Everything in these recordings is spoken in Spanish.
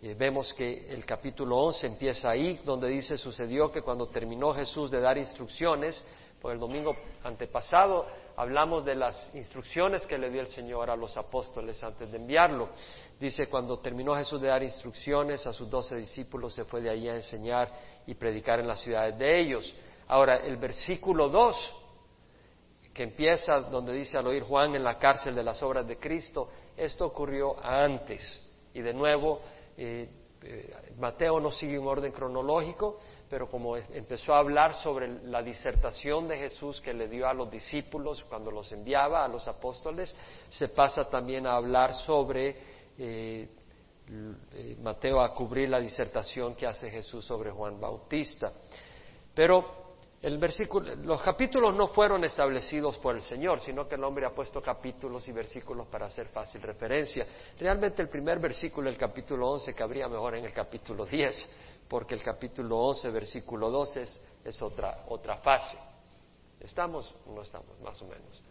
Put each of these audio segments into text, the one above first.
Eh, vemos que el capítulo 11 empieza ahí, donde dice, sucedió que cuando terminó Jesús de dar instrucciones, por el domingo antepasado hablamos de las instrucciones que le dio el Señor a los apóstoles antes de enviarlo. Dice, cuando terminó Jesús de dar instrucciones a sus doce discípulos, se fue de allí a enseñar y predicar en las ciudades de ellos. Ahora, el versículo 2, que empieza donde dice al oír Juan en la cárcel de las obras de Cristo, esto ocurrió antes. Y de nuevo, eh, eh, Mateo no sigue un orden cronológico, pero como empezó a hablar sobre la disertación de Jesús que le dio a los discípulos cuando los enviaba a los apóstoles, se pasa también a hablar sobre eh, Mateo a cubrir la disertación que hace Jesús sobre Juan Bautista. Pero el versículo, los capítulos no fueron establecidos por el Señor, sino que el hombre ha puesto capítulos y versículos para hacer fácil referencia. Realmente el primer versículo del capítulo 11 cabría mejor en el capítulo 10 porque el capítulo 11, versículo 12 es, otra, otra fase. ¿Estamos? No estamos, más o menos.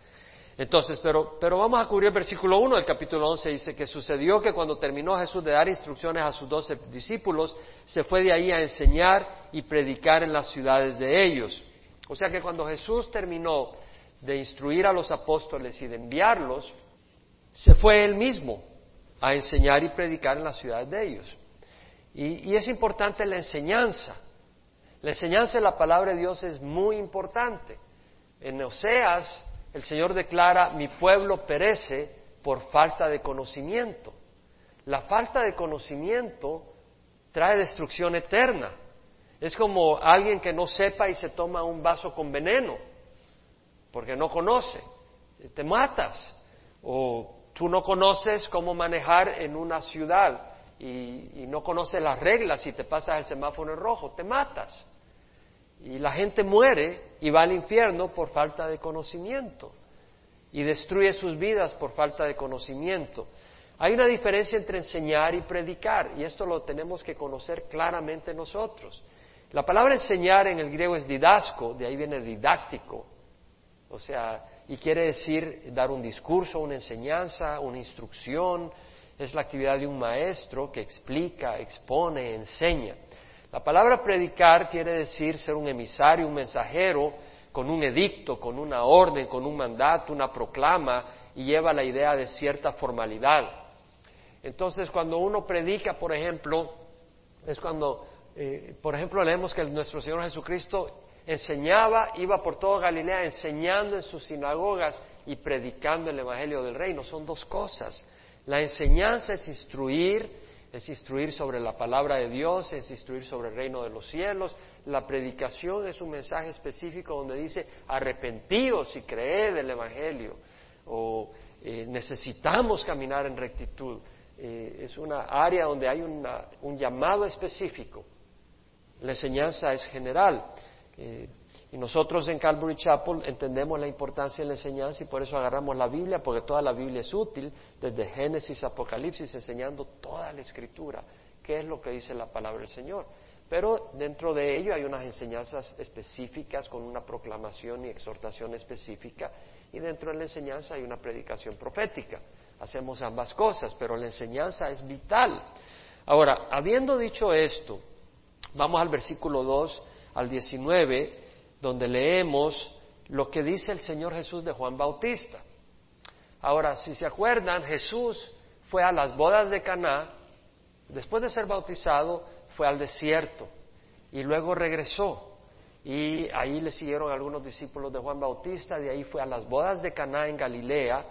Entonces, pero, pero vamos a cubrir el versículo 1 del capítulo 11. Dice que sucedió que cuando terminó Jesús de dar instrucciones a sus doce discípulos, se fue de ahí a enseñar y predicar en las ciudades de ellos. O sea que cuando Jesús terminó de instruir a los apóstoles y de enviarlos, se fue él mismo a enseñar y predicar en las ciudades de ellos. Y, es importante la enseñanza. La enseñanza de la palabra de Dios es muy importante. En Oseas, el Señor declara, mi pueblo perece por falta de conocimiento. La falta de conocimiento trae destrucción eterna. Es como alguien que no sepa y se toma un vaso con veneno, porque no conoce. Te matas. O tú no conoces cómo manejar en una ciudad y, no conoces las reglas y te pasas el semáforo en rojo, te matas. Y la gente muere y va al infierno por falta de conocimiento y destruye sus vidas por falta de conocimiento. Hay una diferencia entre enseñar y predicar y esto lo tenemos que conocer claramente nosotros. La palabra enseñar en el griego es didasco, de ahí viene didáctico, o sea, y quiere decir dar un discurso, una enseñanza, una instrucción, es la actividad de un maestro que explica, expone, enseña. La palabra predicar quiere decir ser un emisario, un mensajero, con un edicto, con una orden, con un mandato, una proclama, y lleva la idea de cierta formalidad. Entonces, cuando uno predica, por ejemplo, es cuando, eh, por ejemplo, leemos que nuestro Señor Jesucristo enseñaba, iba por toda Galilea enseñando en sus sinagogas y predicando el Evangelio del Reino. Son dos cosas. La enseñanza es instruir, es instruir sobre la palabra de Dios, es instruir sobre el reino de los cielos. La predicación es un mensaje específico donde dice arrepentíos y creed el Evangelio. O eh, necesitamos caminar en rectitud. Eh, es una área donde hay un llamado específico. La enseñanza es general. Eh, y nosotros en Calvary Chapel entendemos la importancia de la enseñanza y por eso agarramos la Biblia, porque toda la Biblia es útil, desde Génesis Apocalipsis, enseñando toda la escritura, qué es lo que dice la palabra del Señor. Pero dentro de ello hay unas enseñanzas específicas con una proclamación y exhortación específica y dentro de la enseñanza hay una predicación profética. Hacemos ambas cosas, pero la enseñanza es vital. Ahora, habiendo dicho esto, vamos al versículo 2 al 19 donde leemos lo que dice el Señor Jesús de Juan Bautista. Ahora, si se acuerdan, Jesús fue a las bodas de Caná, después de ser bautizado, fue al desierto y luego regresó. Y ahí le siguieron algunos discípulos de Juan Bautista, de ahí fue a las bodas de Caná en Galilea,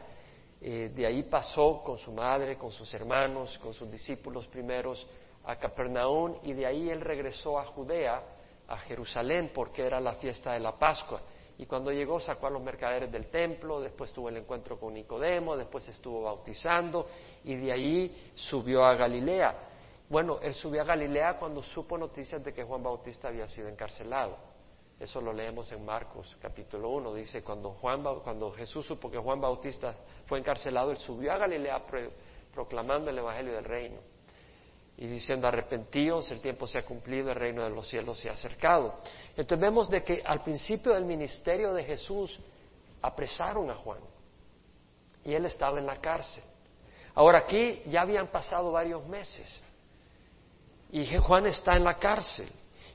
eh, de ahí pasó con su madre, con sus hermanos, con sus discípulos primeros a Capernaum y de ahí él regresó a Judea a Jerusalén porque era la fiesta de la Pascua. Y cuando llegó sacó a los mercaderes del templo, después tuvo el encuentro con Nicodemo, después estuvo bautizando y de ahí subió a Galilea. Bueno, él subió a Galilea cuando supo noticias de que Juan Bautista había sido encarcelado. Eso lo leemos en Marcos capítulo 1. Dice, cuando, Juan, cuando Jesús supo que Juan Bautista fue encarcelado, él subió a Galilea proclamando el Evangelio del Reino y diciendo arrepentíos, el tiempo se ha cumplido, el reino de los cielos se ha acercado. Entonces vemos de que al principio del ministerio de Jesús apresaron a Juan y él estaba en la cárcel. Ahora aquí ya habían pasado varios meses Y Juan está en la cárcel.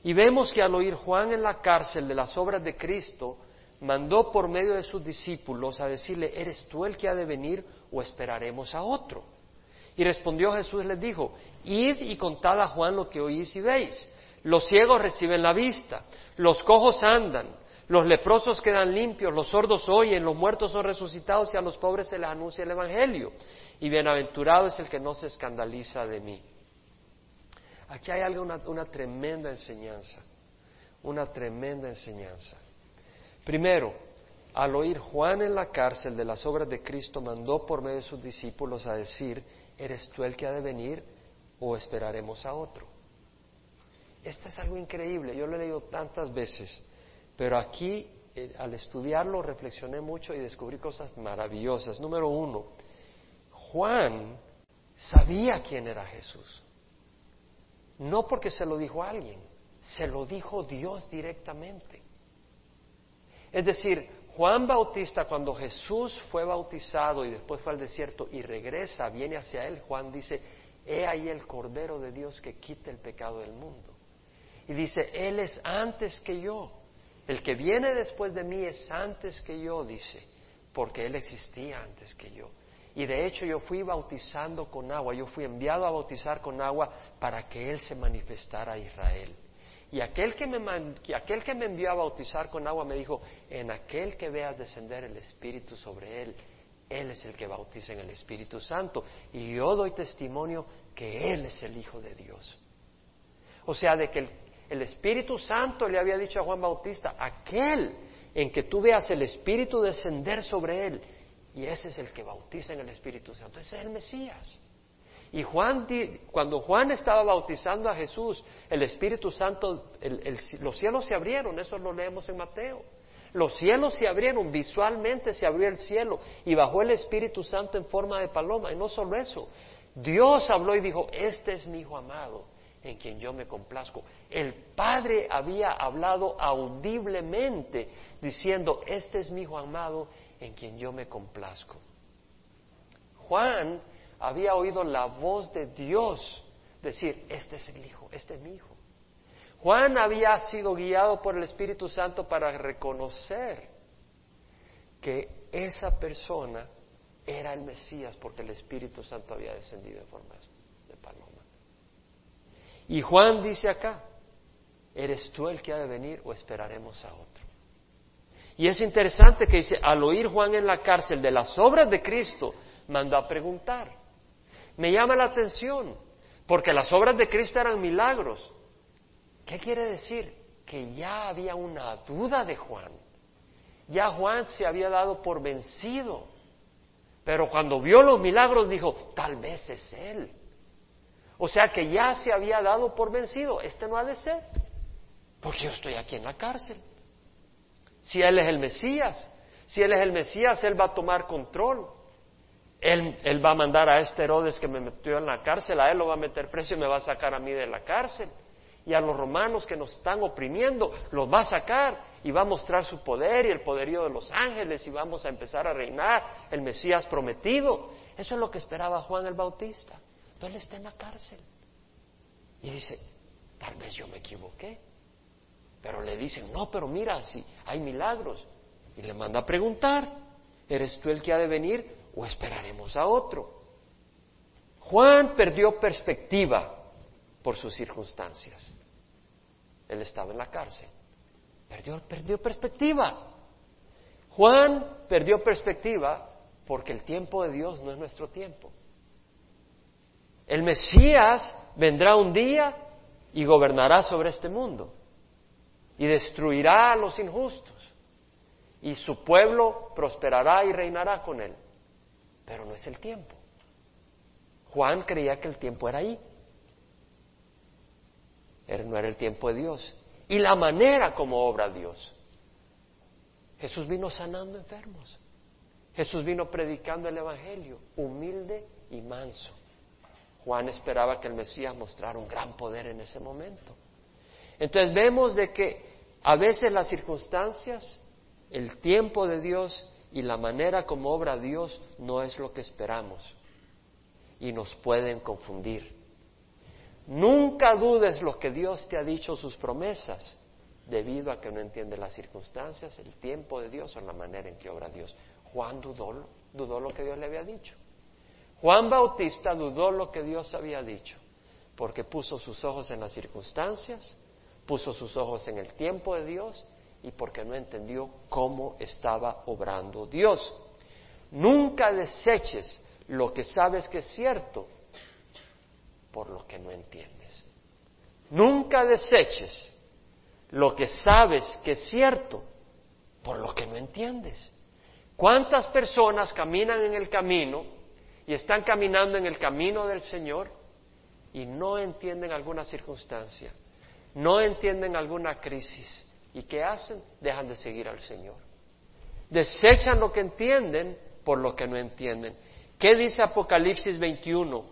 Y vemos que al oír Juan en la cárcel de las obras de Cristo, mandó por medio de sus discípulos a decirle, ¿eres tú el que ha de venir o esperaremos a otro? Y respondió Jesús les dijo, id y contad a Juan lo que oís y veis. Los ciegos reciben la vista, los cojos andan, los leprosos quedan limpios, los sordos oyen, los muertos son resucitados y a los pobres se les anuncia el Evangelio. Y bienaventurado es el que no se escandaliza de mí. Aquí hay algo, una, una tremenda enseñanza, una tremenda enseñanza. Primero, al oír Juan en la cárcel de las obras de Cristo, mandó por medio de sus discípulos a decir, ¿eres tú el que ha de venir o esperaremos a otro? Esto es algo increíble, yo lo he leído tantas veces, pero aquí eh, al estudiarlo reflexioné mucho y descubrí cosas maravillosas. Número uno, Juan sabía quién era Jesús. No porque se lo dijo alguien, se lo dijo Dios directamente. Es decir, Juan Bautista, cuando Jesús fue bautizado y después fue al desierto y regresa, viene hacia él, Juan dice, he ahí el Cordero de Dios que quita el pecado del mundo. Y dice, Él es antes que yo. El que viene después de mí es antes que yo, dice, porque Él existía antes que yo. Y de hecho yo fui bautizando con agua, yo fui enviado a bautizar con agua para que Él se manifestara a Israel. Y aquel que, me, que me envió a bautizar con agua me dijo, en aquel que veas descender el Espíritu sobre él, Él es el que bautiza en el Espíritu Santo. Y yo doy testimonio que Él es el Hijo de Dios. O sea, de que el, el Espíritu Santo le había dicho a Juan Bautista, aquel en que tú veas el Espíritu descender sobre Él, y ese es el que bautiza en el Espíritu Santo, ese es el Mesías. Y Juan, cuando Juan estaba bautizando a Jesús, el Espíritu Santo, los cielos se abrieron, eso lo leemos en Mateo. Los cielos se abrieron, visualmente se abrió el cielo y bajó el Espíritu Santo en forma de paloma. Y no solo eso, Dios habló y dijo, este es mi Hijo amado, en quien yo me complazco. El Padre había hablado audiblemente, diciendo, este es mi Hijo amado, en quien yo me complazco. Juan había oído la voz de Dios decir, este es el Hijo, este es mi Hijo. Juan había sido guiado por el Espíritu Santo para reconocer que esa persona era el Mesías porque el Espíritu Santo había descendido en forma de paloma. Y Juan dice acá, ¿eres tú el que ha de venir o esperaremos a otro? Y es interesante que dice, al oír Juan en la cárcel de las obras de Cristo, mandó a preguntar. Me llama la atención, porque las obras de Cristo eran milagros. ¿Qué quiere decir? Que ya había una duda de Juan. Ya Juan se había dado por vencido. Pero cuando vio los milagros dijo, tal vez es él. O sea que ya se había dado por vencido. Este no ha de ser. Porque yo estoy aquí en la cárcel. Si él es el Mesías, si él es el Mesías, él va a tomar control. Él, va a mandar a este Herodes que me metió en la cárcel, a él lo va a meter preso y me va a sacar a mí de la cárcel. Y a los romanos que nos están oprimiendo, los va a sacar y va a mostrar su poder y el poderío de los ángeles y vamos a empezar a reinar el Mesías prometido. Eso es lo que esperaba Juan el Bautista. Pero él está en la cárcel. Y dice, tal vez yo me equivoqué. Pero le dicen, no, pero mira, si hay milagros. Y le manda a preguntar, ¿eres tú el que ha de venir? O esperaremos a otro. Juan perdió perspectiva por sus circunstancias. Él estaba en la cárcel. Perdió, perdió perspectiva. Juan perdió perspectiva porque el tiempo de Dios no es nuestro tiempo. El Mesías vendrá un día y gobernará sobre este mundo y destruirá a los injustos y su pueblo prosperará y reinará con él pero no es el tiempo. Juan creía que el tiempo era ahí. No era el tiempo de Dios. Y la manera como obra Dios. Jesús vino sanando enfermos. Jesús vino predicando el Evangelio, humilde y manso. Juan esperaba que el Mesías mostrara un gran poder en ese momento. Entonces vemos de que a veces las circunstancias, el tiempo de Dios y la manera como obra Dios no es lo que esperamos y nos pueden confundir. Nunca dudes lo que Dios te ha dicho, sus promesas, debido a que no entiendes las circunstancias, el tiempo de Dios o la manera en que obra Dios. Juan dudó, dudó lo que Dios le había dicho. Juan Bautista dudó lo que Dios había dicho, porque puso sus ojos en las circunstancias, puso sus ojos en el tiempo de Dios y porque no entendió cómo estaba obrando Dios. Nunca deseches lo que sabes que es cierto por lo que no entiendes. Nunca deseches lo que sabes que es cierto por lo que no entiendes. ¿Cuántas personas caminan en el camino y están caminando en el camino del Señor y no entienden alguna circunstancia, no entienden alguna crisis? ¿Y qué hacen? Dejan de seguir al Señor. Desechan lo que entienden por lo que no entienden. ¿Qué dice Apocalipsis 21?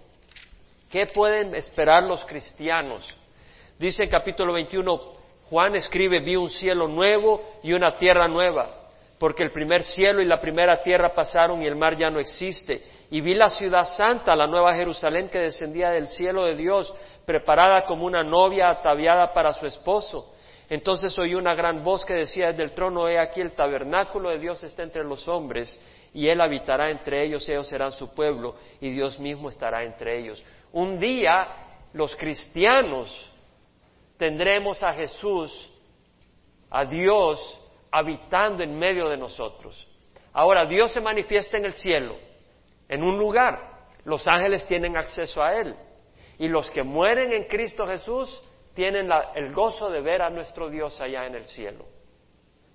¿Qué pueden esperar los cristianos? Dice en capítulo 21, Juan escribe, vi un cielo nuevo y una tierra nueva, porque el primer cielo y la primera tierra pasaron y el mar ya no existe. Y vi la ciudad santa, la nueva Jerusalén que descendía del cielo de Dios, preparada como una novia ataviada para su esposo. Entonces oí una gran voz que decía desde el trono, he aquí el tabernáculo de Dios está entre los hombres, y Él habitará entre ellos, ellos serán su pueblo, y Dios mismo estará entre ellos. Un día los cristianos tendremos a Jesús, a Dios, habitando en medio de nosotros. Ahora, Dios se manifiesta en el cielo, en un lugar. Los ángeles tienen acceso a Él. Y los que mueren en Cristo Jesús tienen el gozo de ver a nuestro Dios allá en el cielo.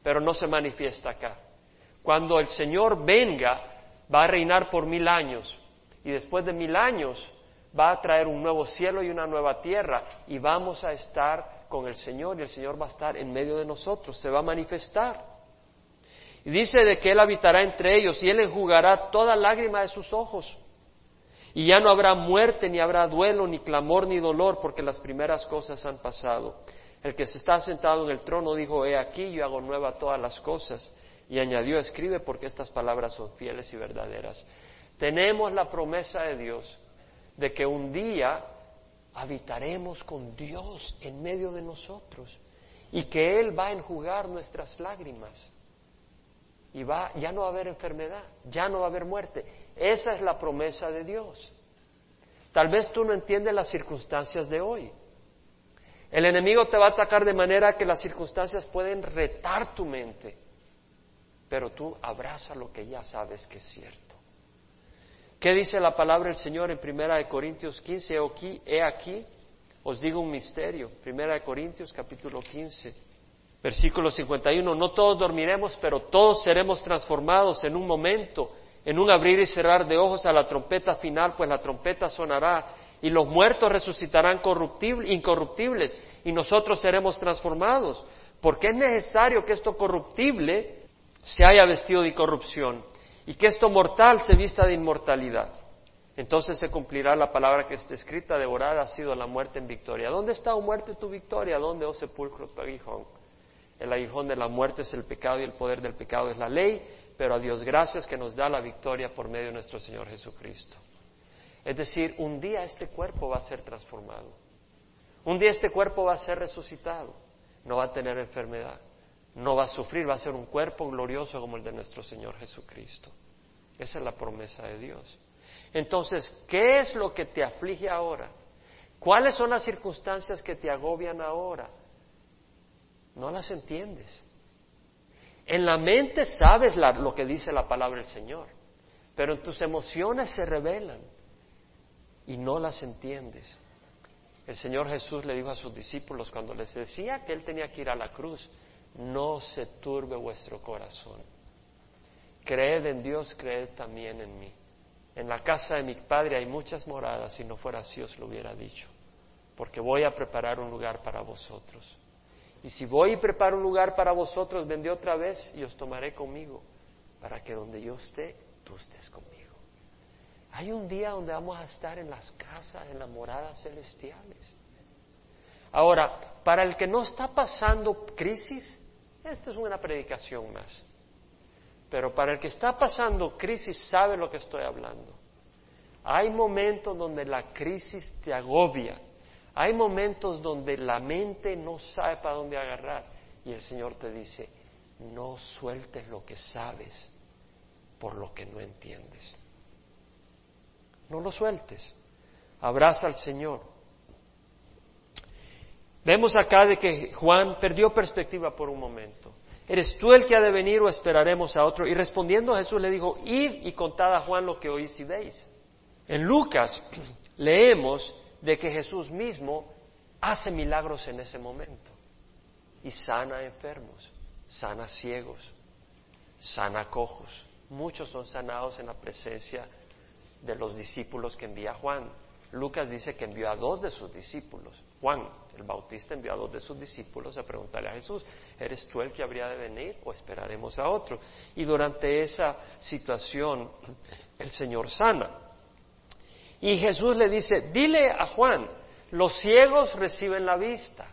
Pero no se manifiesta acá. Cuando el Señor venga, va a reinar por mil años. Y después de mil años va a traer un nuevo cielo y una nueva tierra. Y vamos a estar con el Señor y el Señor va a estar en medio de nosotros. Se va a manifestar. Y dice de que Él habitará entre ellos y Él enjugará toda lágrima de sus ojos. Y ya no habrá muerte, ni habrá duelo, ni clamor, ni dolor, porque las primeras cosas han pasado. El que se está sentado en el trono dijo, he aquí, yo hago nueva todas las cosas y añadió, escribe porque estas palabras son fieles y verdaderas. Tenemos la promesa de Dios de que un día habitaremos con Dios en medio de nosotros y que Él va a enjugar nuestras lágrimas y va, ya no va a haber enfermedad, ya no va a haber muerte. Esa es la promesa de Dios. Tal vez tú no entiendes las circunstancias de hoy. El enemigo te va a atacar de manera que las circunstancias pueden retar tu mente pero tú abraza lo que ya sabes que es cierto. ¿Qué dice la palabra del Señor en Primera de Corintios 15? He aquí, os digo un misterio. Primera de Corintios capítulo 15, versículo 51. No todos dormiremos, pero todos seremos transformados en un momento, en un abrir y cerrar de ojos a la trompeta final, pues la trompeta sonará y los muertos resucitarán incorruptibles y nosotros seremos transformados. Porque es necesario que esto corruptible se haya vestido de corrupción y que esto mortal se vista de inmortalidad. Entonces se cumplirá la palabra que está escrita, devorada ha sido la muerte en victoria. ¿Dónde está, o oh muerte, tu victoria? ¿Dónde, oh sepulcro, tu aguijón? El aguijón de la muerte es el pecado y el poder del pecado es la ley, pero a Dios gracias que nos da la victoria por medio de nuestro Señor Jesucristo. Es decir, un día este cuerpo va a ser transformado. Un día este cuerpo va a ser resucitado. No va a tener enfermedad no va a sufrir, va a ser un cuerpo glorioso como el de nuestro Señor Jesucristo. Esa es la promesa de Dios. Entonces, ¿qué es lo que te aflige ahora? ¿Cuáles son las circunstancias que te agobian ahora? No las entiendes. En la mente sabes lo que dice la palabra del Señor, pero en tus emociones se revelan y no las entiendes. El Señor Jesús le dijo a sus discípulos cuando les decía que Él tenía que ir a la cruz, no se turbe vuestro corazón. Creed en Dios, creed también en mí. En la casa de mi Padre hay muchas moradas, si no fuera así os lo hubiera dicho, porque voy a preparar un lugar para vosotros. Y si voy y preparo un lugar para vosotros, vendré otra vez y os tomaré conmigo, para que donde yo esté, tú estés conmigo. Hay un día donde vamos a estar en las casas, en las moradas celestiales. Ahora, para el que no está pasando crisis, esta es una predicación más. Pero para el que está pasando crisis sabe lo que estoy hablando. Hay momentos donde la crisis te agobia. Hay momentos donde la mente no sabe para dónde agarrar y el Señor te dice, no sueltes lo que sabes por lo que no entiendes. No lo sueltes. Abraza al Señor. Vemos acá de que Juan perdió perspectiva por un momento. ¿Eres tú el que ha de venir o esperaremos a otro? Y respondiendo Jesús le dijo, id y contad a Juan lo que oís y veis. En Lucas leemos de que Jesús mismo hace milagros en ese momento y sana enfermos, sana ciegos, sana cojos. Muchos son sanados en la presencia de los discípulos que envía Juan. Lucas dice que envió a dos de sus discípulos. Juan, el Bautista, envió a dos de sus discípulos a preguntarle a Jesús, ¿eres tú el que habría de venir o esperaremos a otro? Y durante esa situación el Señor sana. Y Jesús le dice, dile a Juan, los ciegos reciben la vista,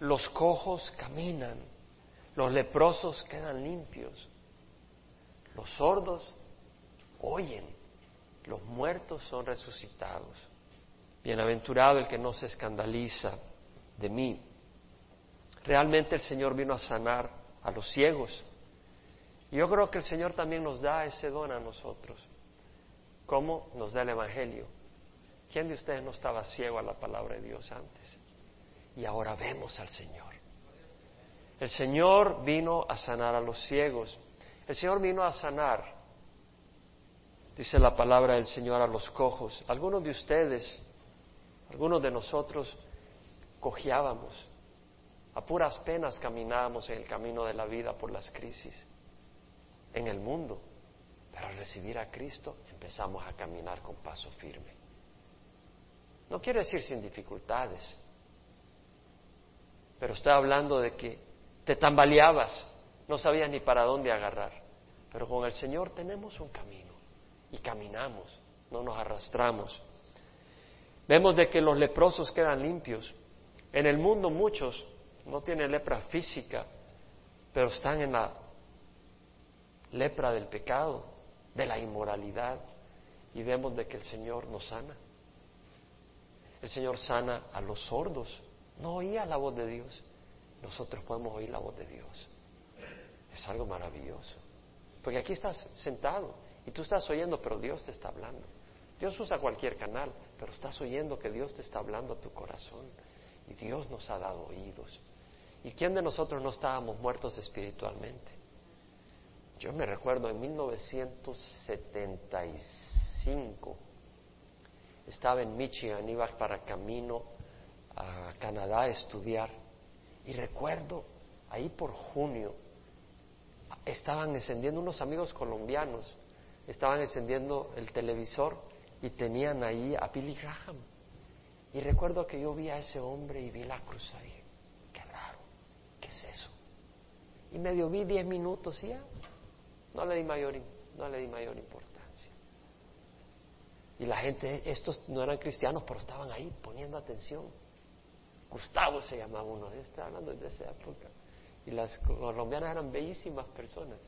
los cojos caminan, los leprosos quedan limpios, los sordos oyen, los muertos son resucitados. Bienaventurado el que no se escandaliza de mí. Realmente el Señor vino a sanar a los ciegos. Yo creo que el Señor también nos da ese don a nosotros. ¿Cómo nos da el Evangelio? ¿Quién de ustedes no estaba ciego a la palabra de Dios antes? Y ahora vemos al Señor. El Señor vino a sanar a los ciegos. El Señor vino a sanar, dice la palabra del Señor, a los cojos. Algunos de ustedes algunos de nosotros cojeábamos, a puras penas caminábamos en el camino de la vida por las crisis en el mundo, pero al recibir a Cristo empezamos a caminar con paso firme. No quiero decir sin dificultades, pero estoy hablando de que te tambaleabas, no sabías ni para dónde agarrar, pero con el Señor tenemos un camino y caminamos, no nos arrastramos. Vemos de que los leprosos quedan limpios. En el mundo muchos no tienen lepra física, pero están en la lepra del pecado, de la inmoralidad, y vemos de que el Señor nos sana. El Señor sana a los sordos. No oía la voz de Dios. Nosotros podemos oír la voz de Dios. Es algo maravilloso. Porque aquí estás sentado y tú estás oyendo, pero Dios te está hablando. Dios usa cualquier canal, pero estás oyendo que Dios te está hablando a tu corazón y Dios nos ha dado oídos. ¿Y quién de nosotros no estábamos muertos espiritualmente? Yo me recuerdo en 1975, estaba en Michigan, iba para camino a Canadá a estudiar y recuerdo ahí por junio estaban encendiendo unos amigos colombianos, estaban encendiendo el televisor y tenían ahí a Billy Graham. Y recuerdo que yo vi a ese hombre y vi la cruz ahí. Qué raro, ¿qué es eso? Y medio vi diez minutos y ya, no le di mayor, no le di mayor importancia. Y la gente, estos no eran cristianos, pero estaban ahí poniendo atención. Gustavo se llamaba uno de estos, hablando de esa época. Y las colombianas eran bellísimas personas.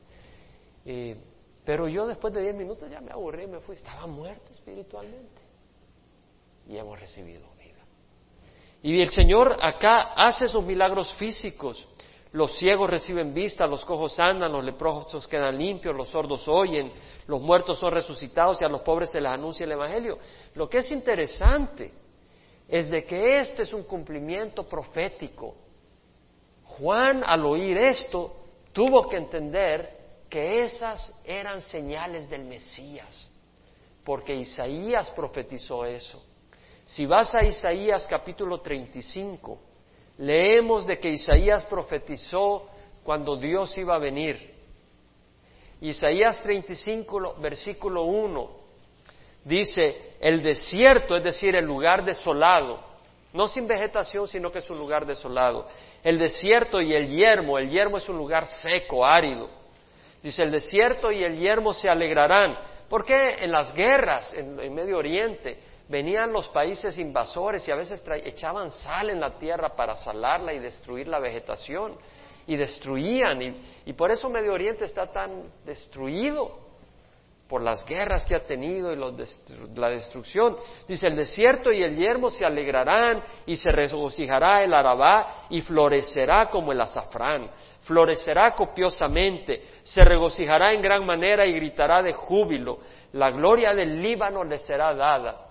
Pero yo después de diez minutos ya me aburrí me fui. Estaba muerto espiritualmente. Y hemos recibido vida. Y el Señor acá hace esos milagros físicos. Los ciegos reciben vista, los cojos andan, los leprosos quedan limpios, los sordos oyen, los muertos son resucitados y a los pobres se les anuncia el Evangelio. Lo que es interesante es de que este es un cumplimiento profético. Juan al oír esto tuvo que entender que esas eran señales del Mesías, porque Isaías profetizó eso. Si vas a Isaías capítulo 35, leemos de que Isaías profetizó cuando Dios iba a venir. Isaías 35, versículo 1, dice, el desierto, es decir, el lugar desolado, no sin vegetación, sino que es un lugar desolado. El desierto y el yermo, el yermo es un lugar seco, árido Dice, el desierto y el yermo se alegrarán. Porque en las guerras en, Medio Oriente venían los países invasores y a veces echaban sal en la tierra para salarla y destruir la vegetación? Y destruían. Y, y por eso Medio Oriente está tan destruido. por las guerras que ha tenido y la destrucción. Dice, el desierto y el yermo se alegrarán y se regocijará el arabá y florecerá como el azafrán. Florecerá copiosamente, se regocijará en gran manera y gritará de júbilo. La gloria del Líbano le será dada.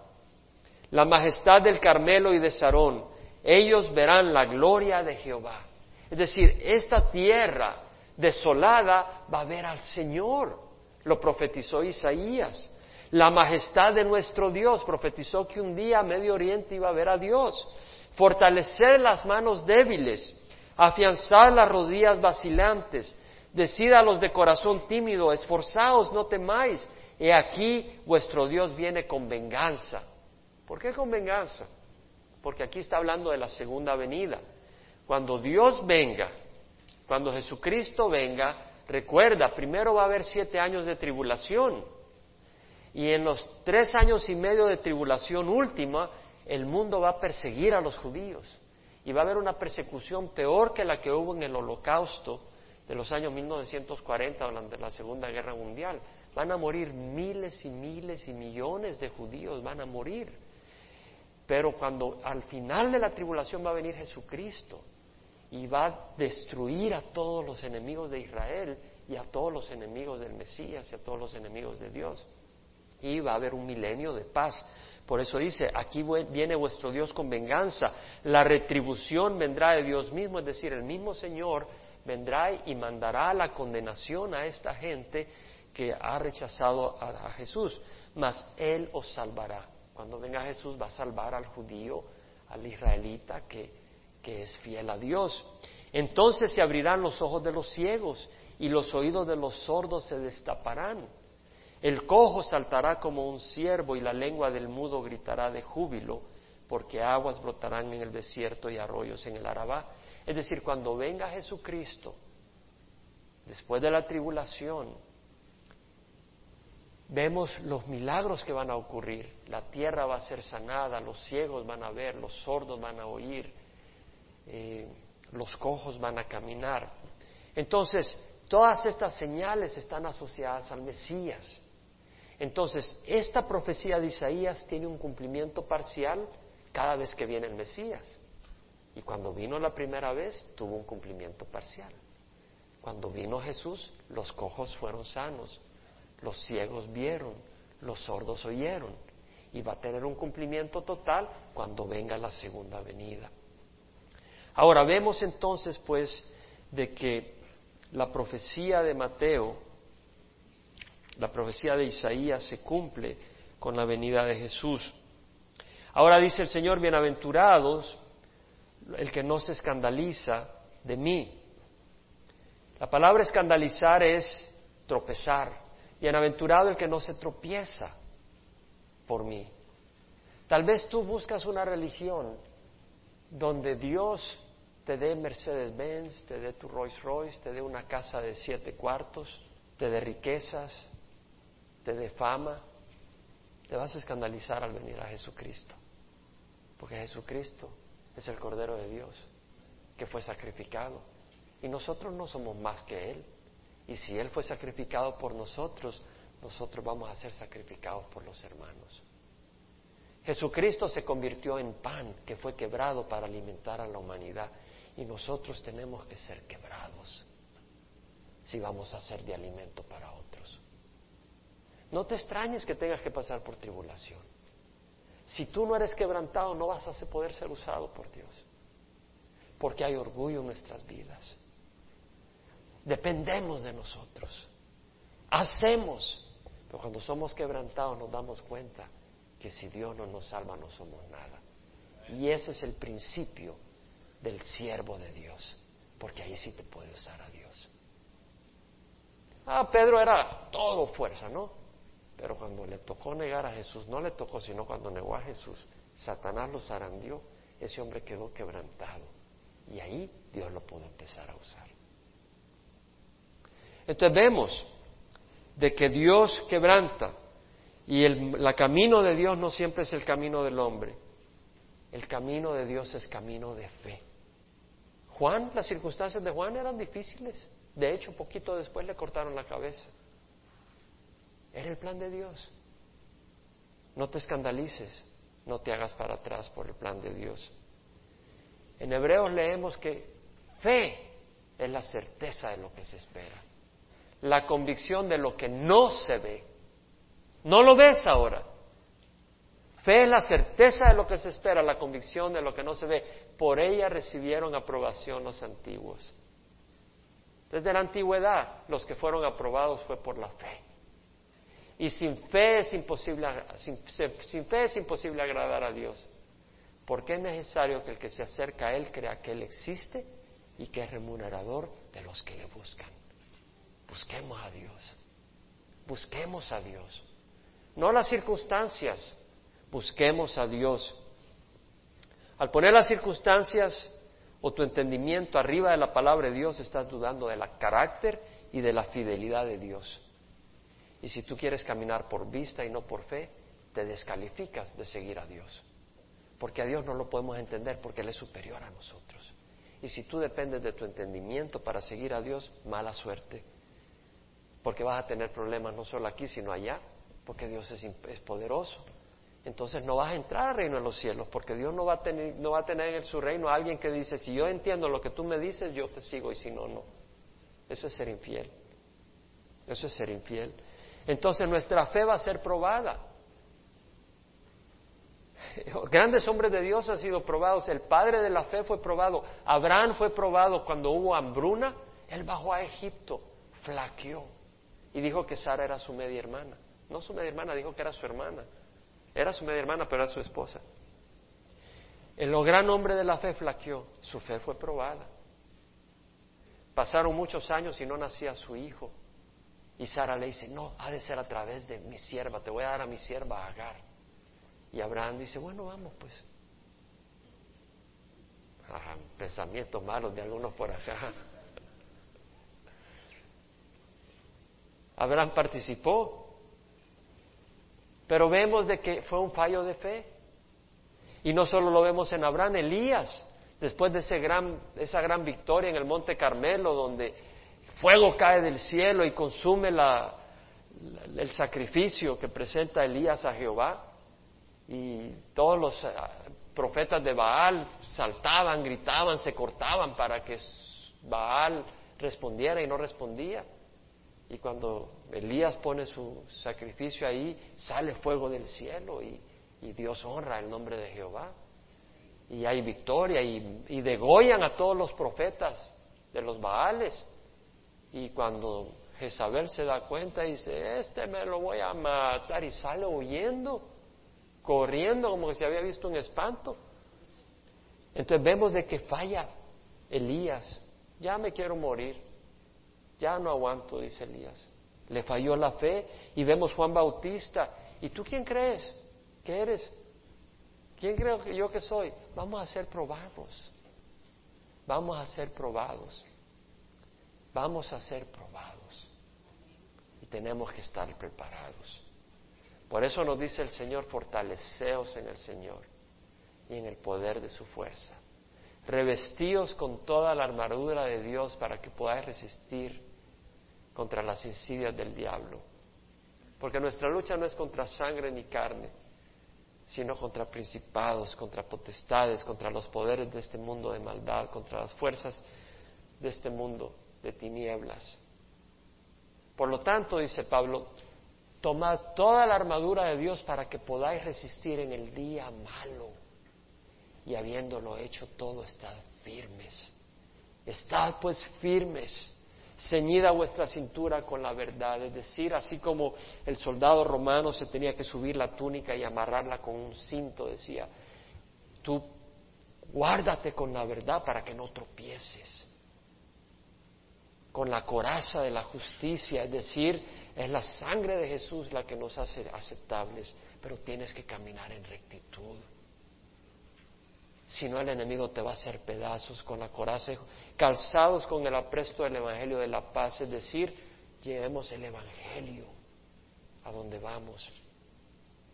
La majestad del Carmelo y de Sarón. Ellos verán la gloria de Jehová. Es decir, esta tierra desolada va a ver al Señor lo profetizó Isaías. La majestad de nuestro Dios profetizó que un día Medio Oriente iba a ver a Dios. Fortalecer las manos débiles, afianzar las rodillas vacilantes, decid a los de corazón tímido, esforzaos, no temáis, he aquí vuestro Dios viene con venganza. ¿Por qué con venganza? Porque aquí está hablando de la segunda venida. Cuando Dios venga, cuando Jesucristo venga, Recuerda, primero va a haber siete años de tribulación. Y en los tres años y medio de tribulación última, el mundo va a perseguir a los judíos. Y va a haber una persecución peor que la que hubo en el holocausto de los años 1940 durante la Segunda Guerra Mundial. Van a morir miles y miles y millones de judíos, van a morir. Pero cuando al final de la tribulación va a venir Jesucristo y va a destruir a todos los enemigos de Israel y a todos los enemigos del Mesías y a todos los enemigos de Dios. Y va a haber un milenio de paz. Por eso dice, aquí viene vuestro Dios con venganza, la retribución vendrá de Dios mismo, es decir, el mismo Señor vendrá y mandará la condenación a esta gente que ha rechazado a, a Jesús, mas Él os salvará. Cuando venga Jesús va a salvar al judío, al israelita que que es fiel a Dios. Entonces se abrirán los ojos de los ciegos y los oídos de los sordos se destaparán. El cojo saltará como un ciervo y la lengua del mudo gritará de júbilo, porque aguas brotarán en el desierto y arroyos en el Arabá. Es decir, cuando venga Jesucristo, después de la tribulación, vemos los milagros que van a ocurrir. La tierra va a ser sanada, los ciegos van a ver, los sordos van a oír, eh, los cojos van a caminar. Entonces, todas estas señales están asociadas al Mesías. Entonces, esta profecía de Isaías tiene un cumplimiento parcial cada vez que viene el Mesías. Y cuando vino la primera vez, tuvo un cumplimiento parcial. Cuando vino Jesús, los cojos fueron sanos, los ciegos vieron, los sordos oyeron. Y va a tener un cumplimiento total cuando venga la segunda venida. Ahora vemos entonces pues de que la profecía de Mateo, la profecía de Isaías se cumple con la venida de Jesús. Ahora dice el Señor, bienaventurados el que no se escandaliza de mí. La palabra escandalizar es tropezar. Bienaventurado el que no se tropieza por mí. Tal vez tú buscas una religión donde Dios te dé Mercedes-Benz, te dé tu Rolls Royce, te dé una casa de siete cuartos, te dé riquezas, te dé fama, te vas a escandalizar al venir a Jesucristo. Porque Jesucristo es el Cordero de Dios que fue sacrificado. Y nosotros no somos más que Él. Y si Él fue sacrificado por nosotros, nosotros vamos a ser sacrificados por los hermanos. Jesucristo se convirtió en pan que fue quebrado para alimentar a la humanidad. Y nosotros tenemos que ser quebrados si vamos a ser de alimento para otros. No te extrañes que tengas que pasar por tribulación. Si tú no eres quebrantado, no vas a poder ser usado por Dios. Porque hay orgullo en nuestras vidas. Dependemos de nosotros. Hacemos. Pero cuando somos quebrantados nos damos cuenta que si Dios no nos salva no somos nada. Y ese es el principio del siervo de Dios, porque ahí sí te puede usar a Dios. Ah, Pedro era todo fuerza, ¿no? Pero cuando le tocó negar a Jesús, no le tocó, sino cuando negó a Jesús, Satanás lo zarandió, ese hombre quedó quebrantado. Y ahí Dios lo pudo empezar a usar. Entonces vemos de que Dios quebranta y el la camino de Dios no siempre es el camino del hombre. El camino de Dios es camino de fe. Juan, las circunstancias de Juan eran difíciles. De hecho, poquito después le cortaron la cabeza. Era el plan de Dios. No te escandalices, no te hagas para atrás por el plan de Dios. En Hebreos leemos que fe es la certeza de lo que se espera, la convicción de lo que no se ve. No lo ves ahora. Fe es la certeza de lo que se espera, la convicción de lo que no se ve. Por ella recibieron aprobación los antiguos. Desde la antigüedad, los que fueron aprobados fue por la fe. Y sin fe es imposible, sin, sin fe es imposible agradar a Dios. Porque es necesario que el que se acerca a Él crea que Él existe y que es remunerador de los que le buscan. Busquemos a Dios. Busquemos a Dios. No las circunstancias. Busquemos a Dios. Al poner las circunstancias o tu entendimiento arriba de la palabra de Dios, estás dudando del carácter y de la fidelidad de Dios. Y si tú quieres caminar por vista y no por fe, te descalificas de seguir a Dios. Porque a Dios no lo podemos entender porque Él es superior a nosotros. Y si tú dependes de tu entendimiento para seguir a Dios, mala suerte. Porque vas a tener problemas no solo aquí, sino allá, porque Dios es, poderoso. Entonces no vas a entrar al reino de los cielos, porque Dios no va, a tener, no va a tener en su reino a alguien que dice, si yo entiendo lo que tú me dices, yo te sigo, y si no, no. Eso es ser infiel. Eso es ser infiel. Entonces nuestra fe va a ser probada. Grandes hombres de Dios han sido probados. El padre de la fe fue probado. Abraham fue probado cuando hubo hambruna. Él bajó a Egipto, flaqueó y dijo que Sara era su media hermana. No su media hermana, dijo que era su hermana. Era su media hermana, pero era su esposa. El gran hombre de la fe flaqueó. Su fe fue probada. Pasaron muchos años y no nacía su hijo. Y Sara le dice, no, ha de ser a través de mi sierva, te voy a dar a mi sierva Agar. Y Abraham dice, bueno, vamos pues. Ah, pensamientos malos de algunos por acá. Abraham participó, pero vemos de que fue un fallo de fe. Y no solo lo vemos en Abraham, Elías, después de ese gran, esa gran victoria en el Monte Carmelo, donde fuego cae del cielo y consume el sacrificio que presenta Elías a Jehová, y todos los eh, profetas de Baal saltaban, gritaban, se cortaban para que Baal respondiera y no respondía. Y cuando Elías pone su sacrificio ahí, sale fuego del cielo y, Dios honra el nombre de Jehová. Y hay victoria y, y degollan a todos los profetas de los Baales. Y cuando Jezabel se da cuenta, dice, este me lo voy a matar y sale huyendo corriendo como que se había visto un espanto. Entonces vemos de que falla Elías. Ya me quiero morir. Ya no aguanto, dice Elías. Le falló la fe y vemos Juan Bautista. ¿Y tú quién crees que eres? ¿Quién creo que yo que soy? Vamos a ser probados. Vamos a ser probados. Vamos a ser probados. Y tenemos que estar preparados. Por eso nos dice el Señor, fortaleceos en el Señor y en el poder de su fuerza. Revestíos con toda la armadura de Dios para que podáis resistir contra las insidias del diablo. Porque nuestra lucha no es contra sangre ni carne, sino contra principados, contra potestades, contra los poderes de este mundo de maldad, contra las fuerzas de este mundo de tinieblas. Por lo tanto, dice Pablo, Tomad toda la armadura de Dios para que podáis resistir en el día malo. Y habiéndolo hecho todo, estad firmes. Estad pues firmes, ceñida vuestra cintura con la verdad. Es decir, así como el soldado romano se tenía que subir la túnica y amarrarla con un cinto, decía, tú guárdate con la verdad para que no tropieces. Con la coraza de la justicia, es decir, es la sangre de Jesús la que nos hace aceptables, pero tienes que caminar en rectitud. Si no, el enemigo te va a hacer pedazos con la coraza, calzados con el apresto del Evangelio de la paz, es decir, llevemos el Evangelio a donde vamos.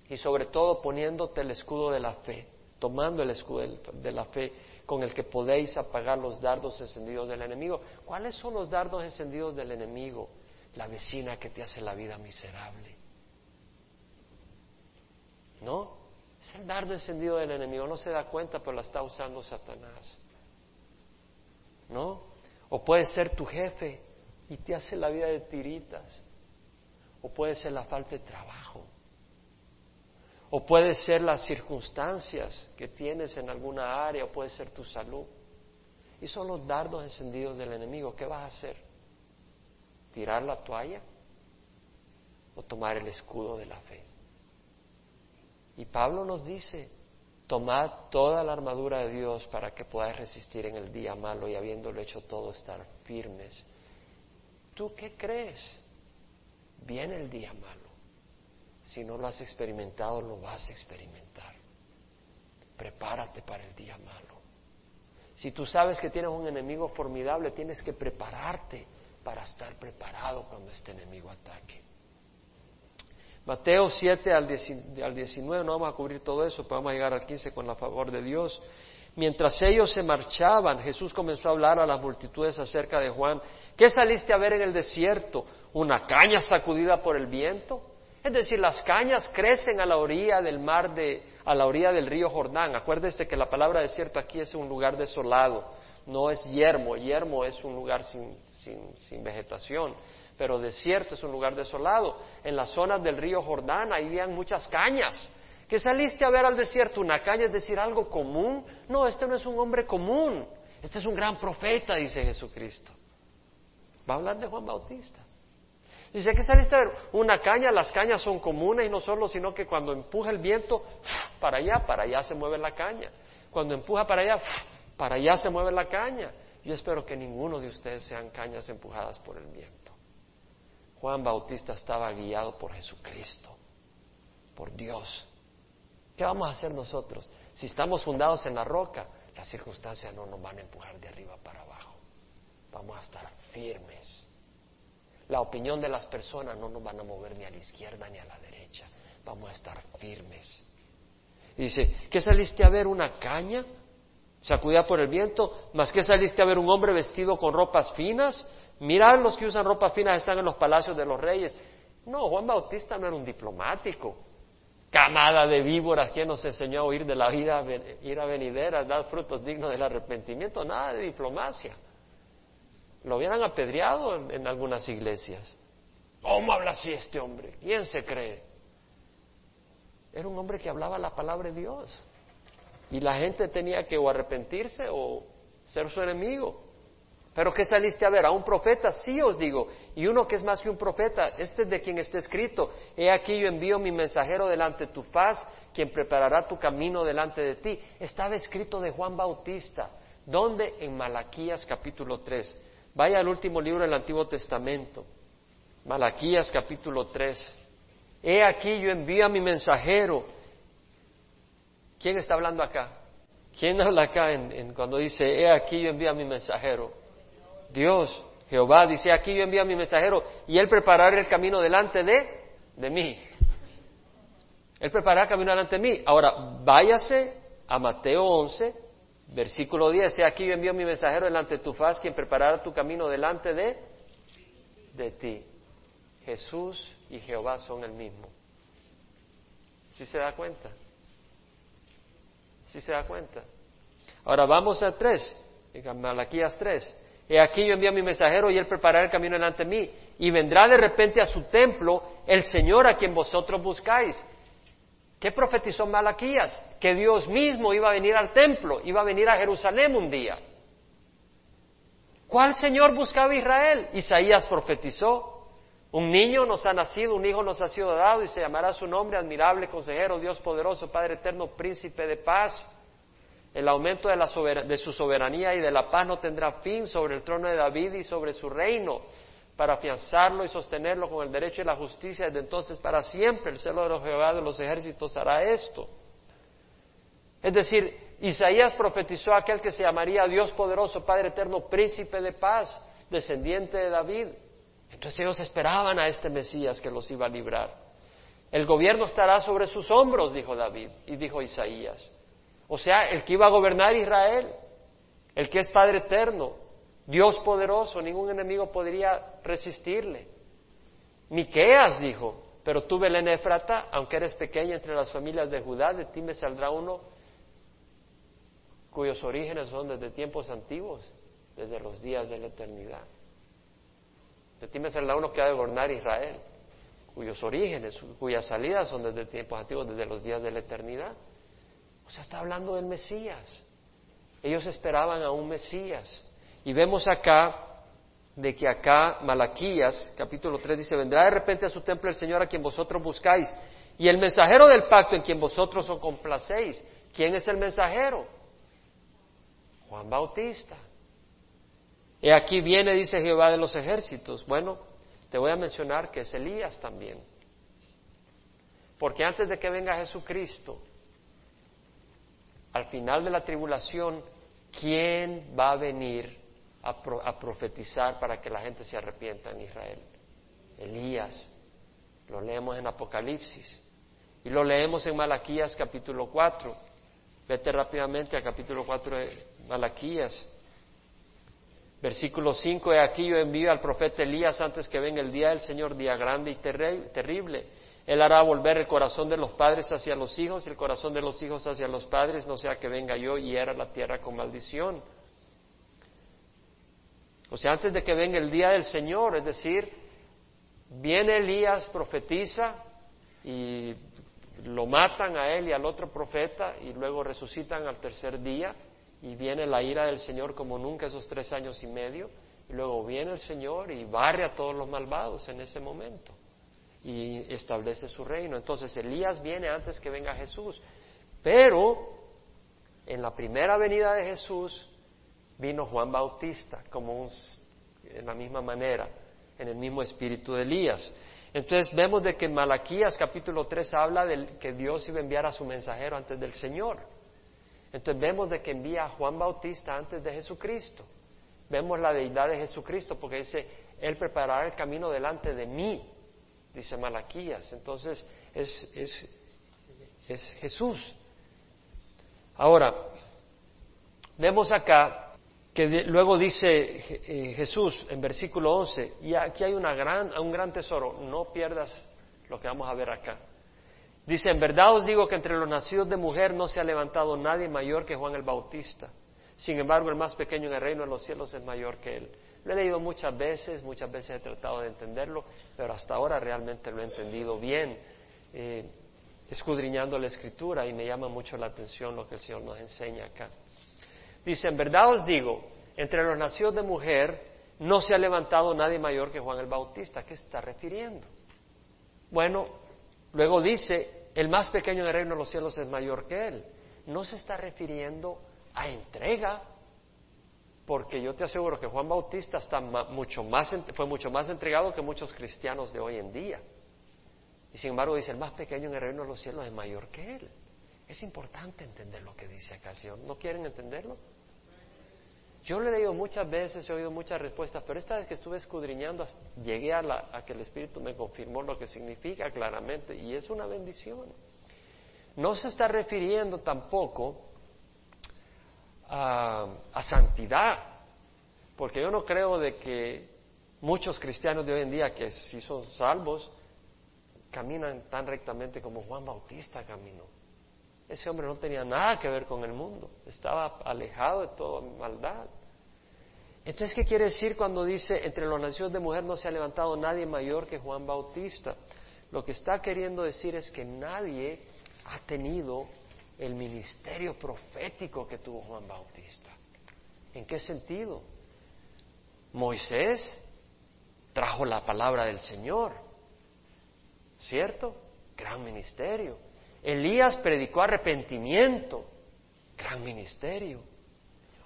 Y sobre todo poniéndote el escudo de la fe, tomando el escudo de la fe con el que podéis apagar los dardos encendidos del enemigo. ¿Cuáles son los dardos encendidos del enemigo? la vecina que te hace la vida miserable, No, es el dardo encendido del enemigo, no se da cuenta, pero la está usando Satanás. ¿No? O puede ser tu jefe y te hace la vida de tiritas. O puede ser la falta de trabajo. O puede ser las circunstancias que tienes en alguna área, o puede ser tu salud. Y son los dardos encendidos del enemigo. ¿Qué vas a hacer? ¿Tirar la toalla? ¿O tomar el escudo de la fe? Y Pablo nos dice, tomad toda la armadura de Dios para que podáis resistir en el día malo y habiéndolo hecho todo estar firmes. ¿Tú qué crees? Viene el día malo. Si no lo has experimentado, lo vas a experimentar. Prepárate para el día malo. Si tú sabes que tienes un enemigo formidable, tienes que prepararte para estar preparado cuando este enemigo ataque. Mateo 7 al 19, no vamos a cubrir todo eso, pero vamos a llegar al 15 con la favor de Dios. Mientras ellos se marchaban, Jesús comenzó a hablar a las multitudes acerca de Juan. ¿Qué saliste a ver en el desierto? ¿Una caña sacudida por el viento? Es decir, las cañas crecen a la orilla del mar de, a la orilla del río Jordán. Acuérdese que la palabra desierto aquí es un lugar desolado, no es yermo. Yermo es un lugar sin, sin, vegetación, pero desierto es un lugar desolado. En las zonas del río Jordán ahí habían muchas cañas. ¿Qué saliste a ver al desierto? ¿Una caña es decir algo común? No, este no es un hombre común. Este es un gran profeta, dice Jesucristo. Va a hablar de Juan Bautista. Dice, ¿qué saliste a ver? Una caña, las cañas son comunes y no solo, sino que cuando empuja el viento, para allá, para allá se mueve la caña. Cuando empuja para allá, para allá se mueve la caña. Yo espero que ninguno de ustedes sean cañas empujadas por el viento. Juan Bautista estaba guiado por Jesucristo, por Dios. ¿Qué vamos a hacer nosotros? Si estamos fundados en la roca, las circunstancias no nos van a empujar de arriba para abajo. Vamos a estar firmes la opinión de las personas no nos van a mover ni a la izquierda ni a la derecha. Vamos a estar firmes. dice, ¿qué saliste a ver? ¿Una caña? Sacudida por el viento. ¿Más que saliste a ver un hombre vestido con ropas finas? Mirad los que usan ropas finas están en los palacios de los reyes. No, Juan Bautista no era un diplomático. Camada de víboras, ¿quién nos enseñó a oír de la vida, ir a venideras, dar frutos dignos del arrepentimiento? Nada de diplomacia. Lo hubieran apedreado en, algunas iglesias. ¿Cómo habla así este hombre? ¿Quién se cree? Era un hombre que hablaba la palabra de Dios. Y la gente tenía que o arrepentirse o ser su enemigo. Pero ¿qué saliste a ver? ¿A un profeta? Sí os digo. Y uno que es más que un profeta, este es de quien está escrito. He aquí yo envío mi mensajero delante de tu faz, quien preparará tu camino delante de ti. Estaba escrito de Juan Bautista. ¿Dónde? En Malaquías capítulo 3. Vaya al último libro del Antiguo Testamento, Malaquías capítulo 3. He aquí yo envío a mi mensajero. ¿Quién está hablando acá? ¿Quién habla acá en, cuando dice, he aquí yo envío a mi mensajero? Dios, Jehová dice, aquí yo envío a mi mensajero y él preparará el camino delante de, de mí. Él preparará el camino delante de mí. Ahora, váyase a Mateo 11, Versículo 10, he aquí yo envío mi mensajero delante de tu faz, quien preparará tu camino delante de, de ti. Jesús y Jehová son el mismo. ¿Sí se da cuenta? ¿Sí se da cuenta? Ahora vamos a 3, en Malaquías 3. He aquí yo envío a mi mensajero y él preparará el camino delante de mí. Y vendrá de repente a su templo el Señor a quien vosotros buscáis. ¿Qué profetizó Malaquías? Que Dios mismo iba a venir al templo, iba a venir a Jerusalén un día. ¿Cuál Señor buscaba Israel? Isaías profetizó. Un niño nos ha nacido, un hijo nos ha sido dado y se llamará su nombre admirable, consejero, Dios poderoso, Padre eterno, príncipe de paz. El aumento de, la de su soberanía y de la paz no tendrá fin sobre el trono de David y sobre su reino para afianzarlo y sostenerlo con el derecho y la justicia desde entonces para siempre. El celo de los Jehová de los ejércitos hará esto. Es decir, Isaías profetizó a aquel que se llamaría Dios poderoso, Padre eterno, príncipe de paz, descendiente de David. Entonces ellos esperaban a este Mesías que los iba a librar. El gobierno estará sobre sus hombros, dijo David, y dijo Isaías. O sea, el que iba a gobernar Israel, el que es Padre eterno, Dios poderoso, ningún enemigo podría resistirle. Miqueas dijo, pero tú, Belén Efrata, aunque eres pequeña entre las familias de Judá, de ti me saldrá uno cuyos orígenes son desde tiempos antiguos, desde los días de la eternidad. De ti me saldrá uno que ha de gobernar Israel, cuyos orígenes, cuyas salidas son desde tiempos antiguos, desde los días de la eternidad. O sea, está hablando del Mesías. Ellos esperaban a un Mesías. Y vemos acá de que acá Malaquías, capítulo 3, dice, vendrá de repente a su templo el Señor a quien vosotros buscáis, y el mensajero del pacto en quien vosotros os complacéis. ¿Quién es el mensajero? Juan Bautista. Y aquí viene, dice Jehová de los ejércitos. Bueno, te voy a mencionar que es Elías también. Porque antes de que venga Jesucristo, al final de la tribulación, ¿quién va a venir a, profetizar para que la gente se arrepienta en Israel. Elías. Lo leemos en Apocalipsis. Y lo leemos en Malaquías capítulo 4. Vete rápidamente al capítulo 4 de Malaquías. Versículo 5, he aquí yo envío al profeta Elías antes que venga el día del Señor, día grande y terrible. Él hará volver el corazón de los padres hacia los hijos y el corazón de los hijos hacia los padres, no sea que venga yo y hiera la tierra con maldición. O sea, antes de que venga el día del Señor, es decir, viene Elías, profetiza y lo matan a él y al otro profeta y luego resucitan al tercer día y viene la ira del Señor como nunca esos tres años y medio y luego viene el Señor y barre a todos los malvados en ese momento y establece su reino. Entonces Elías viene antes que venga Jesús, pero en la primera venida de Jesús vino Juan Bautista como un, en la misma manera, en el mismo espíritu de Elías. Entonces vemos de que en Malaquías capítulo 3 habla de que Dios iba a enviar a su mensajero antes del Señor. Entonces vemos de que envía a Juan Bautista antes de Jesucristo. Vemos la deidad de Jesucristo porque dice, Él preparará el camino delante de mí, dice Malaquías. Entonces es, es, es Jesús. Ahora, vemos acá que luego dice eh, Jesús en versículo 11, y aquí hay una un gran tesoro, no pierdas lo que vamos a ver acá. Dice, en verdad os digo que entre los nacidos de mujer no se ha levantado nadie mayor que Juan el Bautista. Sin embargo, el más pequeño en el reino de los cielos es mayor que él. Lo he leído muchas veces, muchas veces he tratado de entenderlo, pero hasta ahora realmente lo he entendido bien, eh, escudriñando la escritura y me llama mucho la atención lo que el Señor nos enseña acá. Dice, en verdad os digo, entre los nacidos de mujer no se ha levantado nadie mayor que Juan el Bautista. ¿A qué se está refiriendo? Bueno, luego dice, el más pequeño en el reino de los cielos es mayor que él. No se está refiriendo a entrega, porque yo te aseguro que Juan Bautista está mucho más, fue mucho más entregado que muchos cristianos de hoy en día. Y sin embargo dice, el más pequeño en el reino de los cielos es mayor que él. Es importante entender lo que dice acá Señor. ¿No quieren entenderlo? Yo lo he leído muchas veces, he oído muchas respuestas, pero esta vez que estuve escudriñando, llegué a, que el Espíritu me confirmó lo que significa claramente, y es una bendición. No se está refiriendo tampoco a, santidad, porque yo no creo de que muchos cristianos de hoy en día, que si son salvos, caminan tan rectamente como Juan Bautista caminó. Ese hombre no tenía nada que ver con el mundo, estaba alejado de toda maldad. Entonces, ¿qué quiere decir cuando dice, entre los naciones de mujer no se ha levantado nadie mayor que Juan Bautista? Lo que está queriendo decir es que nadie ha tenido el ministerio profético que tuvo Juan Bautista. ¿En qué sentido? Moisés trajo la palabra del Señor, ¿cierto? Gran ministerio. Elías predicó arrepentimiento, gran ministerio.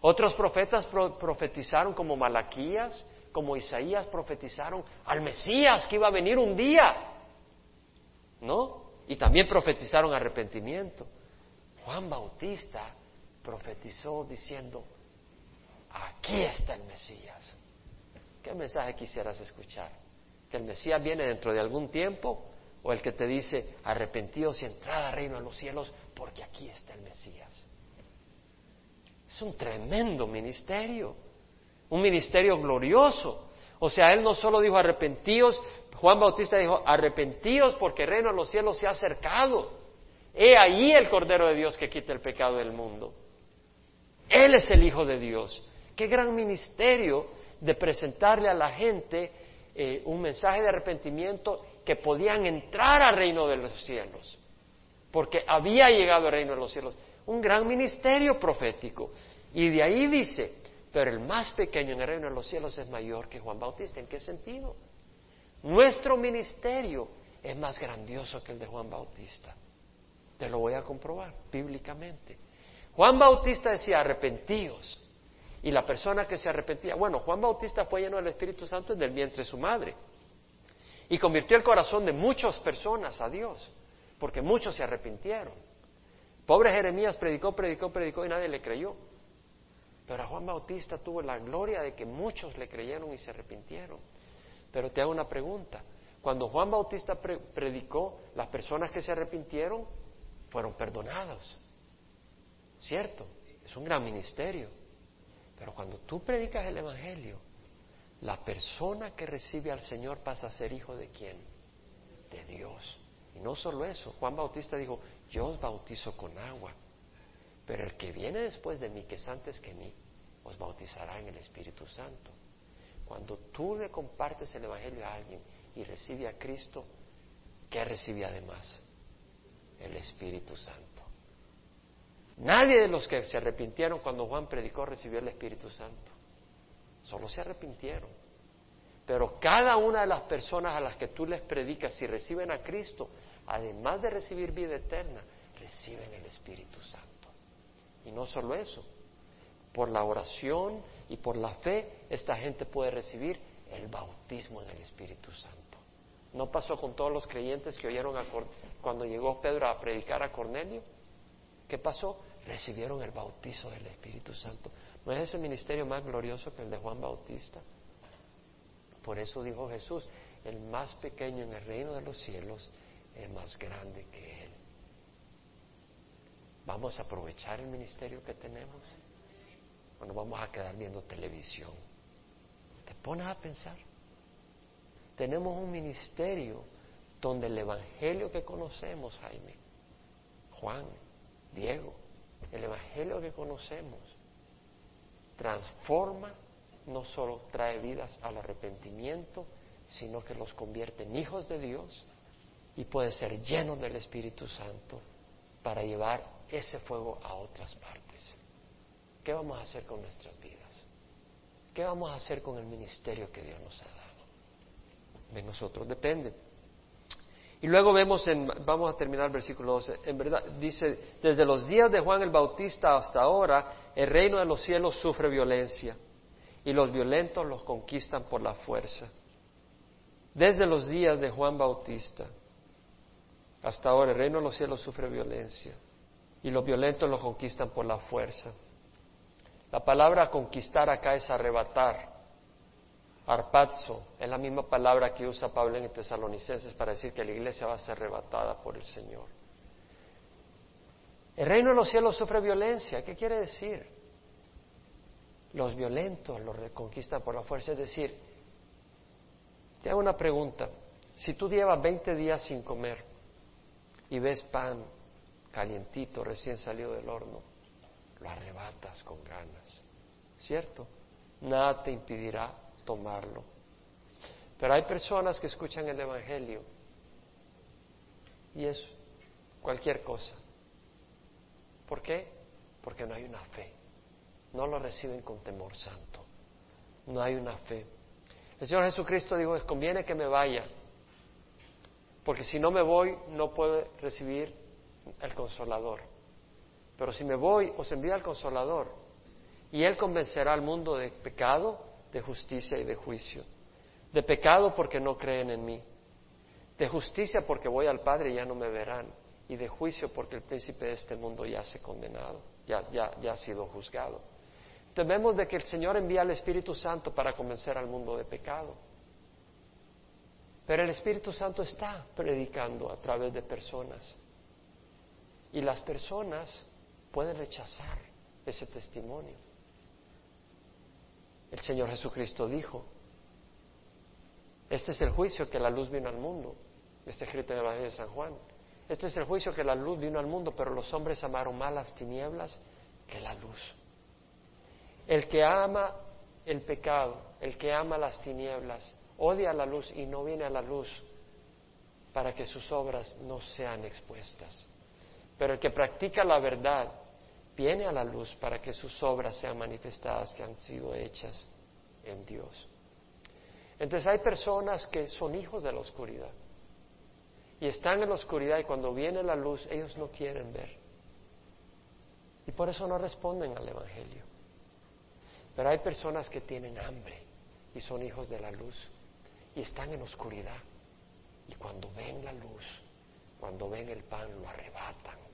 Otros profetas profetizaron como Malaquías, como Isaías profetizaron al Mesías que iba a venir un día, ¿no? Y también profetizaron arrepentimiento. Juan Bautista profetizó diciendo, aquí está el Mesías. ¿Qué mensaje quisieras escuchar? ¿Que el Mesías viene dentro de algún tiempo o el que te dice, arrepentidos y entrada al reino de los cielos, porque aquí está el Mesías. Es un tremendo ministerio, un ministerio glorioso. O sea, él no solo dijo arrepentíos, Juan Bautista dijo arrepentíos porque el reino de los cielos se ha acercado. He ahí el Cordero de Dios que quita el pecado del mundo. Él es el Hijo de Dios. Qué gran ministerio de presentarle a la gente eh, un mensaje de arrepentimiento que podían entrar al reino de los cielos, porque había llegado al reino de los cielos. Un gran ministerio profético. Y de ahí dice, pero el más pequeño en el reino de los cielos es mayor que Juan Bautista. ¿En qué sentido? Nuestro ministerio es más grandioso que el de Juan Bautista. Te lo voy a comprobar bíblicamente. Juan Bautista decía, arrepentíos. Y la persona que se arrepentía, bueno, Juan Bautista fue lleno del Espíritu Santo desde el vientre de su madre. Y convirtió el corazón de muchas personas a Dios, porque muchos se arrepintieron. Pobre Jeremías predicó, predicó, predicó y nadie le creyó. Pero a Juan Bautista tuvo la gloria de que muchos le creyeron y se arrepintieron. Pero te hago una pregunta. Cuando Juan Bautista predicó, las personas que se arrepintieron fueron perdonadas. ¿Cierto? Es un gran ministerio. Pero cuando tú predicas el Evangelio, la persona que recibe al Señor pasa a ser hijo de quién? De Dios. Y no solo eso, Juan Bautista dijo, yo os bautizo con agua, pero el que viene después de mí, que es antes que mí, os bautizará en el Espíritu Santo. Cuando tú le compartes el Evangelio a alguien y recibe a Cristo, ¿qué recibe además? El Espíritu Santo. Nadie de los que se arrepintieron cuando Juan predicó recibió el Espíritu Santo. Solo se arrepintieron. Pero cada una de las personas a las que tú les predicas, si reciben a Cristo, además de recibir vida eterna, reciben el Espíritu Santo. Y no solo eso, por la oración y por la fe, esta gente puede recibir el bautismo del Espíritu Santo. ¿No pasó con todos los creyentes que oyeron cuando llegó Pedro a predicar a Cornelio? ¿Qué pasó? Recibieron el bautizo del Espíritu Santo. ¿No es ese ministerio más glorioso que el de Juan Bautista? Por eso dijo Jesús, el más pequeño en el reino de los cielos es más grande que él. ¿Vamos a aprovechar el ministerio que tenemos? ¿O nos vamos a quedar viendo televisión? ¿Te pones a pensar? Tenemos un ministerio donde el evangelio que conocemos, Jaime, Juan, Diego, el Evangelio que conocemos transforma, no solo trae vidas al arrepentimiento, sino que los convierte en hijos de Dios y pueden ser llenos del Espíritu Santo para llevar ese fuego a otras partes. ¿Qué vamos a hacer con nuestras vidas? ¿Qué vamos a hacer con el ministerio que Dios nos ha dado? De nosotros depende. Y luego vemos en, vamos a terminar el versículo 12, en verdad, dice, desde los días de Juan el Bautista hasta ahora, el reino de los cielos sufre violencia y los violentos los conquistan por la fuerza. Desde los días de Juan Bautista hasta ahora, el reino de los cielos sufre violencia y los violentos los conquistan por la fuerza. La palabra conquistar acá es arrebatar. Arpazo es la misma palabra que usa Pablo en Tesalonicenses para decir que la iglesia va a ser arrebatada por el Señor. El reino de los cielos sufre violencia. ¿Qué quiere decir? Los violentos los reconquistan por la fuerza. Es decir, te hago una pregunta. Si tú llevas 20 días sin comer y ves pan calientito, recién salido del horno, lo arrebatas con ganas. ¿Cierto? Nada te impedirá tomarlo. Pero hay personas que escuchan el Evangelio y es cualquier cosa. ¿Por qué? Porque no hay una fe. No lo reciben con temor santo. No hay una fe. El Señor Jesucristo dijo, es conviene que me vaya, porque si no me voy no puedo recibir el consolador. Pero si me voy, os envía el consolador y Él convencerá al mundo de pecado, de justicia y de juicio. De pecado porque no creen en mí. De justicia porque voy al Padre y ya no me verán. Y de juicio porque el príncipe de este mundo ya se ha condenado, ya, ya, ya ha sido juzgado. Tememos de que el Señor envía al Espíritu Santo para convencer al mundo de pecado. Pero el Espíritu Santo está predicando a través de personas. Y las personas pueden rechazar ese testimonio. El Señor Jesucristo dijo, Este es el juicio que la luz vino al mundo. Está escrito en el Evangelio de San Juan. Este es el juicio que la luz vino al mundo, pero los hombres amaron más las tinieblas que la luz. El que ama el pecado, el que ama las tinieblas, odia la luz y no viene a la luz para que sus obras no sean expuestas. Pero el que practica la verdad viene a la luz para que sus obras sean manifestadas que han sido hechas en Dios. Entonces hay personas que son hijos de la oscuridad y están en la oscuridad y cuando viene la luz ellos no quieren ver. Y por eso no responden al Evangelio. Pero hay personas que tienen hambre y son hijos de la luz y están en oscuridad. Y cuando ven la luz, cuando ven el pan, lo arrebatan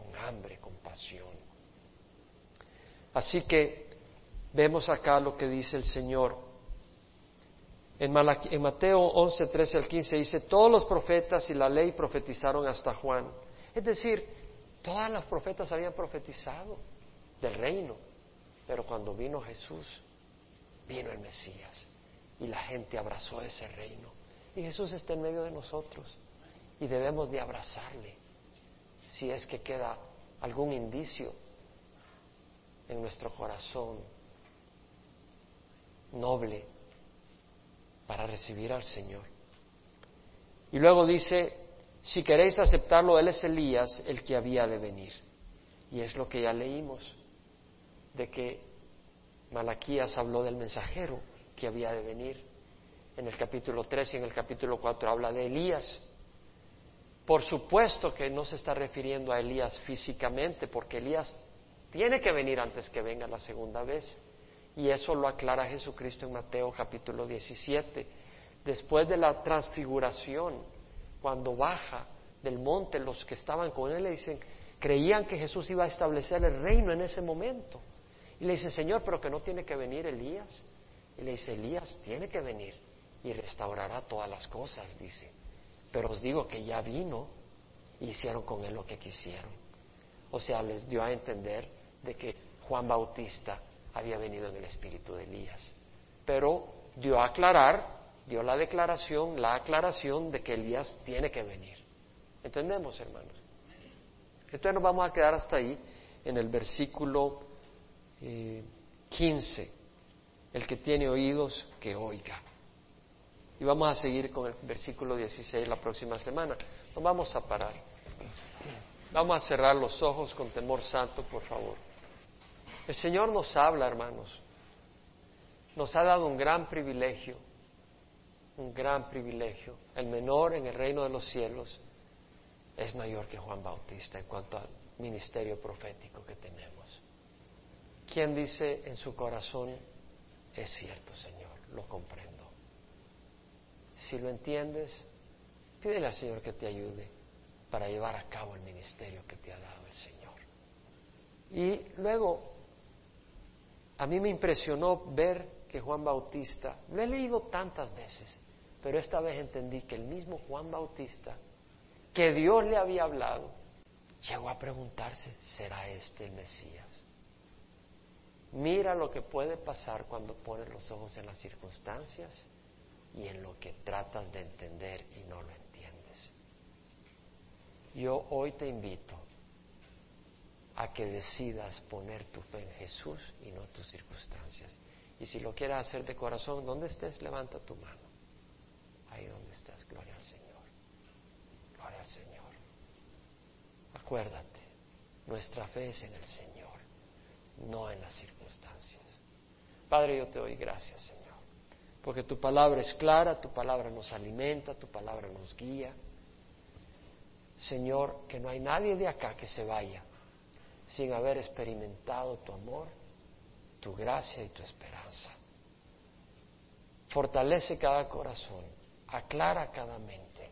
con hambre, con pasión. Así que vemos acá lo que dice el Señor. En, en Mateo 11, 13 al 15 dice, todos los profetas y la ley profetizaron hasta Juan. Es decir, todas las profetas habían profetizado del reino, pero cuando vino Jesús, vino el Mesías y la gente abrazó ese reino. Y Jesús está en medio de nosotros y debemos de abrazarle si es que queda algún indicio en nuestro corazón noble para recibir al Señor. Y luego dice, si queréis aceptarlo, Él es Elías, el que había de venir. Y es lo que ya leímos, de que Malaquías habló del mensajero que había de venir. En el capítulo 3 y en el capítulo 4 habla de Elías. Por supuesto que no se está refiriendo a Elías físicamente, porque Elías tiene que venir antes que venga la segunda vez. Y eso lo aclara Jesucristo en Mateo capítulo 17. Después de la transfiguración, cuando baja del monte, los que estaban con él le dicen, creían que Jesús iba a establecer el reino en ese momento. Y le dice, Señor, pero que no tiene que venir Elías. Y le dice, Elías tiene que venir y restaurará todas las cosas, dice. Pero os digo que ya vino y hicieron con él lo que quisieron. O sea, les dio a entender de que Juan Bautista había venido en el espíritu de Elías. Pero dio a aclarar, dio la declaración, la aclaración de que Elías tiene que venir. ¿Entendemos, hermanos? Entonces nos vamos a quedar hasta ahí en el versículo 15. Eh, el que tiene oídos, que oiga. Y vamos a seguir con el versículo 16 la próxima semana. Nos vamos a parar. Vamos a cerrar los ojos con temor santo, por favor. El Señor nos habla, hermanos. Nos ha dado un gran privilegio, un gran privilegio. El menor en el reino de los cielos es mayor que Juan Bautista en cuanto al ministerio profético que tenemos. ¿Quién dice en su corazón, es cierto, Señor, lo comprendo? Si lo entiendes, pídele al Señor que te ayude para llevar a cabo el ministerio que te ha dado el Señor. Y luego, a mí me impresionó ver que Juan Bautista, lo he leído tantas veces, pero esta vez entendí que el mismo Juan Bautista, que Dios le había hablado, llegó a preguntarse, ¿será este el Mesías? Mira lo que puede pasar cuando pones los ojos en las circunstancias y en lo que tratas de entender y no lo entiendes. Yo hoy te invito a que decidas poner tu fe en Jesús y no tus circunstancias. Y si lo quieres hacer de corazón, donde estés, levanta tu mano. Ahí donde estás, gloria al Señor. Gloria al Señor. Acuérdate, nuestra fe es en el Señor, no en las circunstancias. Padre, yo te doy gracias, Señor porque tu palabra es clara, tu palabra nos alimenta, tu palabra nos guía. Señor, que no hay nadie de acá que se vaya sin haber experimentado tu amor, tu gracia y tu esperanza. Fortalece cada corazón, aclara cada mente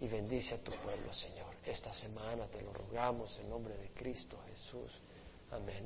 y bendice a tu pueblo, Señor. Esta semana te lo rogamos en nombre de Cristo Jesús. Amén.